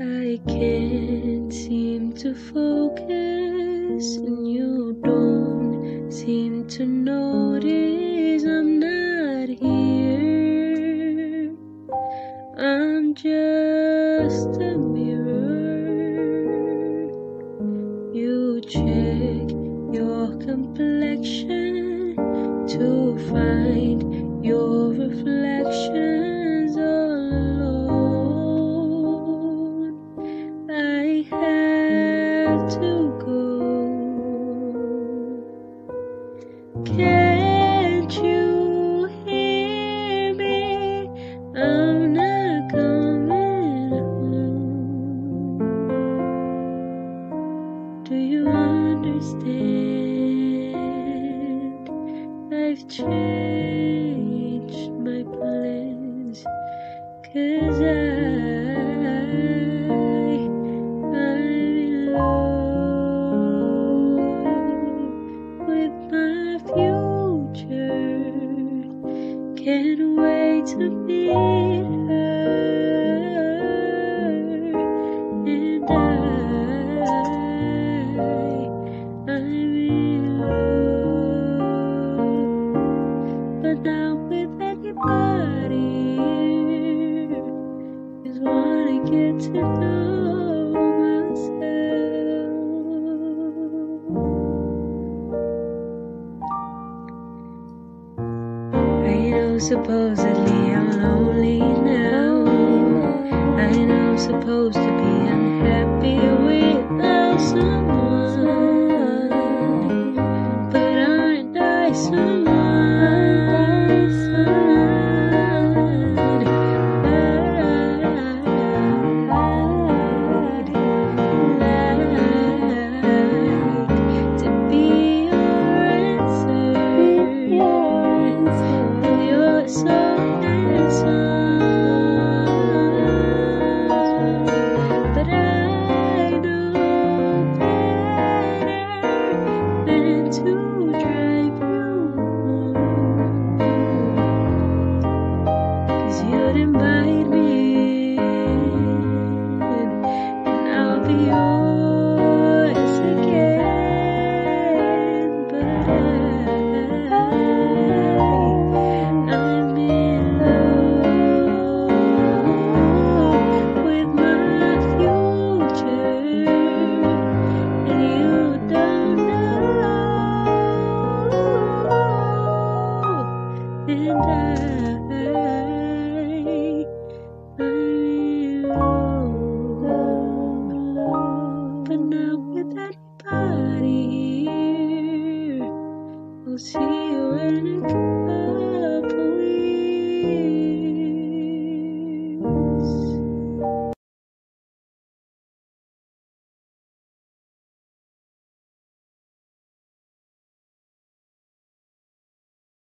I can't seem to focus, and you don't seem to notice I'm not here. I'm just a mirror. You check your complexion to find your reflection. Can't you hear me? I'm not coming home. Do you understand? I've changed my plans. Cause I, Can't wait to meet her. And I, I'm in love, but not with anybody. Just wanna get to know supposedly I'm lonely now. I know I'm supposed to be unhappy without someone. me and I'll be yours again. But I'm in love with my future, and you don't know. And I. hanging out with anybody here. We'll see.